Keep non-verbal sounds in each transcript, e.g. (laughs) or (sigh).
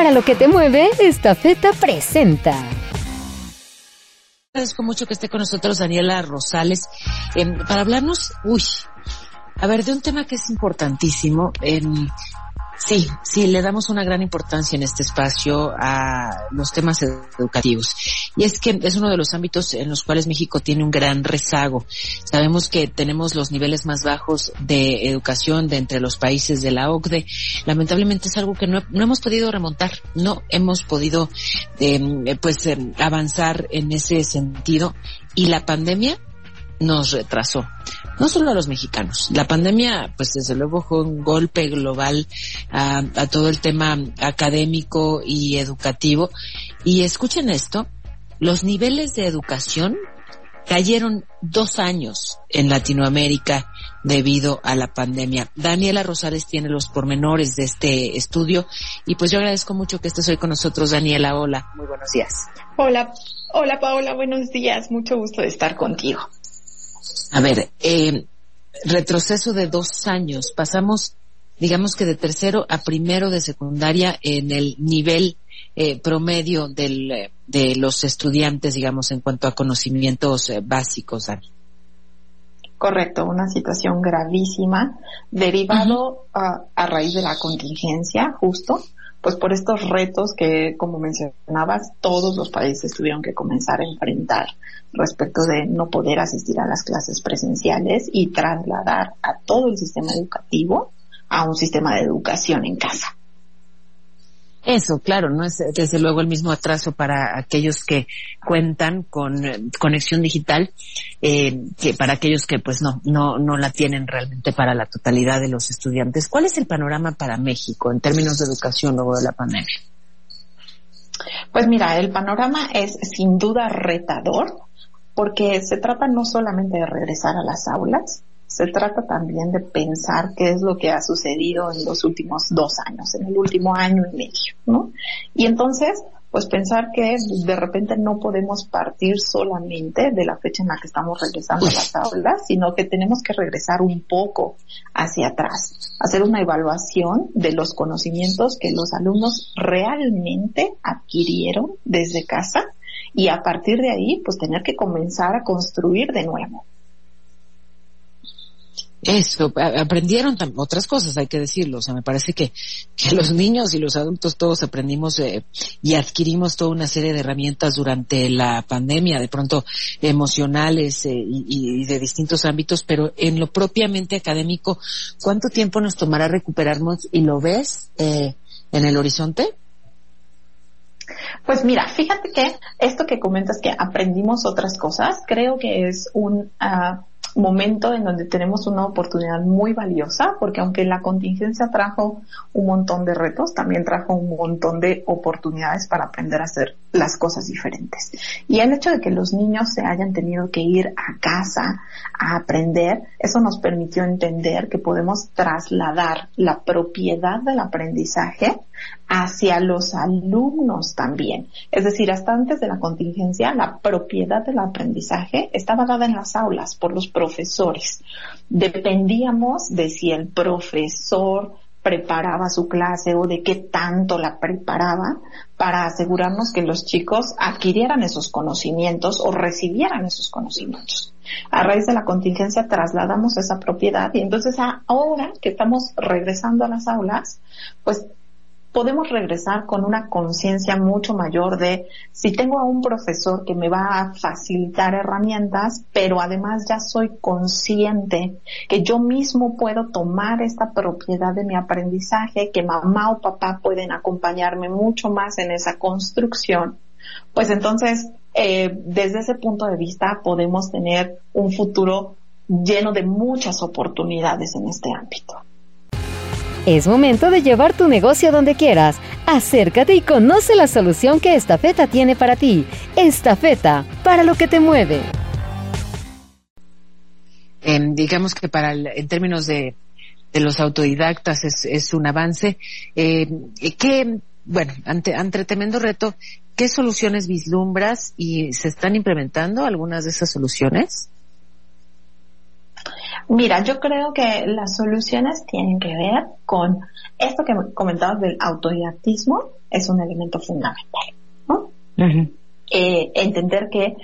Para lo que te mueve, esta feta presenta. Agradezco mucho que esté con nosotros Daniela Rosales em, para hablarnos, uy, a ver, de un tema que es importantísimo. en Sí, sí, le damos una gran importancia en este espacio a los temas educativos. Y es que es uno de los ámbitos en los cuales México tiene un gran rezago. Sabemos que tenemos los niveles más bajos de educación de entre los países de la OCDE. Lamentablemente es algo que no, hemos podido remontar, no hemos podido em, pues em, avanzar en ese sentido. Y la pandemia nos retrasó. No solo a los mexicanos. La pandemia, pues desde luego fue un golpe global a, todo el tema académico y educativo. Y escuchen esto, los niveles de educación cayeron dos años en Latinoamérica debido a la pandemia. Daniela Rosales tiene los pormenores de este estudio y pues yo agradezco mucho que estés hoy con nosotros, Daniela. Hola, muy buenos días. Hola, hola Paola, buenos días. Mucho gusto de estar contigo. A ver, eh, retroceso de dos años. Pasamos, digamos que de tercero a primero de secundaria en el nivel eh, promedio del, eh, de los estudiantes, digamos, en cuanto a conocimientos eh, básicos, Dani. Correcto, una situación gravísima derivado a, a, raíz de la contingencia, justo, pues por estos retos que, como mencionabas, todos los países tuvieron que comenzar a enfrentar respecto de no poder asistir a las clases presenciales y trasladar a todo el sistema educativo a un sistema de educación en casa. Eso, claro, no es desde luego el mismo atraso para aquellos que cuentan con eh, conexión digital, eh, que para aquellos que pues no, no, no la tienen realmente para la totalidad de los estudiantes. ¿Cuál es el panorama para México en términos de educación luego de la pandemia? Pues mira, el panorama es sin duda retador porque se trata no solamente de regresar a las aulas, se trata también de pensar qué es lo que ha sucedido en los últimos dos años, en el último año y medio, ¿no? Y entonces, pues pensar que de repente no podemos partir solamente de la fecha en la que estamos regresando a las aulas, sino que tenemos que regresar un poco hacia atrás, hacer una evaluación de los conocimientos que los alumnos realmente adquirieron desde casa y a partir de ahí, pues tener que comenzar a construir de nuevo. Eso, aprendieron otras cosas, hay que decirlo. O sea, me parece que, que los niños y los adultos todos aprendimos eh, y adquirimos toda una serie de herramientas durante la pandemia, de pronto emocionales eh, y, y, de distintos ámbitos, pero en lo propiamente académico, ¿cuánto tiempo nos tomará recuperarnos y lo ves eh, en el horizonte? Pues mira, fíjate que esto que comentas que aprendimos otras cosas, creo que es un uh, momento en donde tenemos una oportunidad muy valiosa, porque aunque la contingencia trajo un montón de retos, también trajo un montón de oportunidades para aprender a hacer las cosas diferentes. Y el hecho de que los niños se hayan tenido que ir a casa a aprender, eso nos permitió entender que podemos trasladar la propiedad del aprendizaje hacia los alumnos también. Es decir, hasta antes de la contingencia, la propiedad del aprendizaje estaba dada en las aulas por los profesores. Dependíamos de si el profesor preparaba su clase o de qué tanto la preparaba para asegurarnos que los chicos adquirieran esos conocimientos o recibieran esos conocimientos. A raíz de la contingencia trasladamos esa propiedad y entonces ahora que estamos regresando a las aulas, pues podemos regresar con una conciencia mucho mayor de si tengo a un profesor que me va a facilitar herramientas, pero además ya soy consciente que yo mismo puedo tomar esta propiedad de mi aprendizaje, que mamá o papá pueden acompañarme mucho más en esa construcción, pues entonces eh, desde ese punto de vista podemos tener un futuro lleno de muchas oportunidades en este ámbito. Es momento de llevar tu negocio donde quieras. Acércate y conoce la solución que Estafeta tiene para ti. Estafeta, para lo que te mueve. digamos que para en términos de, de los autodidactas es, es un avance. Eh, que, bueno, ante, ante tremendo reto, ¿qué soluciones vislumbras y se están implementando algunas de esas soluciones? Mira, yo creo que las soluciones tienen que ver con esto que comentabas del autodidactismo, es un elemento fundamental, ¿no? eh, entender que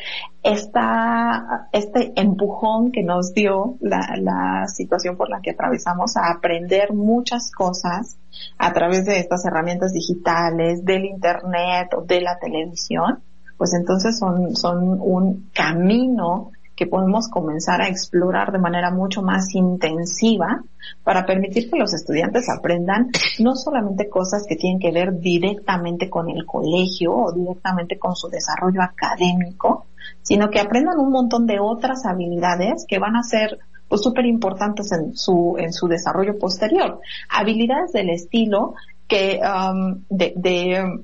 esta, este empujón que nos dio la, la situación por la que atravesamos a aprender muchas cosas a través de estas herramientas digitales, del internet o de la televisión, pues entonces son, son un camino que podemos comenzar a explorar de manera mucho más intensiva para permitir que los estudiantes aprendan no solamente cosas que tienen que ver directamente con el colegio o directamente con su desarrollo académico, sino que aprendan un montón de otras habilidades que van a ser pues súper importantes en su, en su desarrollo posterior. Habilidades del estilo que, um, de, de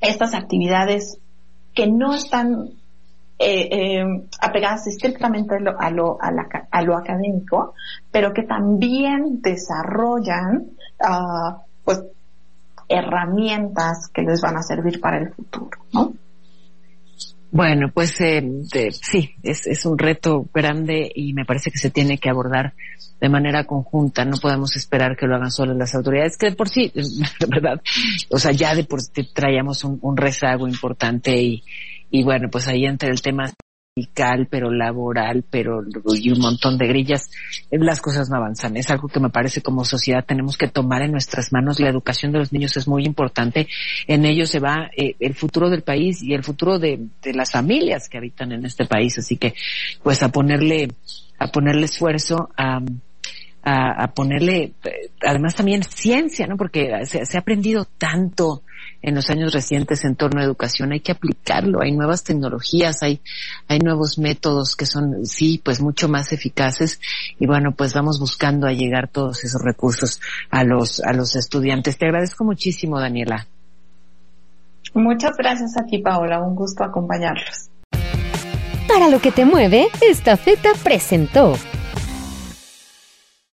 estas actividades que no están eh, eh, apegadas estrictamente a lo, a, lo, a, lo académico, pero que también desarrollan uh, pues herramientas que les van a servir para el futuro, ¿no? Bueno, pues eh, sí, es, es un reto grande y me parece que se tiene que abordar de manera conjunta. No podemos esperar que lo hagan solo las autoridades, que de por sí, (laughs) de verdad, o sea, ya de por sí traíamos un, un rezago importante y, y bueno, pues ahí entra el tema pero laboral, pero y un montón de grillas, las cosas no avanzan. Es algo que me parece como sociedad tenemos que tomar en nuestras manos. La educación de los niños es muy importante. En ello se va eh, el futuro del país y el futuro de, de las familias que habitan en este país. Así que, pues a ponerle, a ponerle esfuerzo a, a, ponerle, además también ciencia, ¿no? Porque se, se ha aprendido tanto en los años recientes en torno a educación, hay que aplicarlo, hay nuevas tecnologías, hay, hay nuevos métodos que son, sí, pues mucho más eficaces y bueno, pues vamos buscando a llegar todos esos recursos a los, a los estudiantes. Te agradezco muchísimo, Daniela. Muchas gracias a ti, Paola, un gusto acompañarlos. Para lo que te mueve, esta feta presentó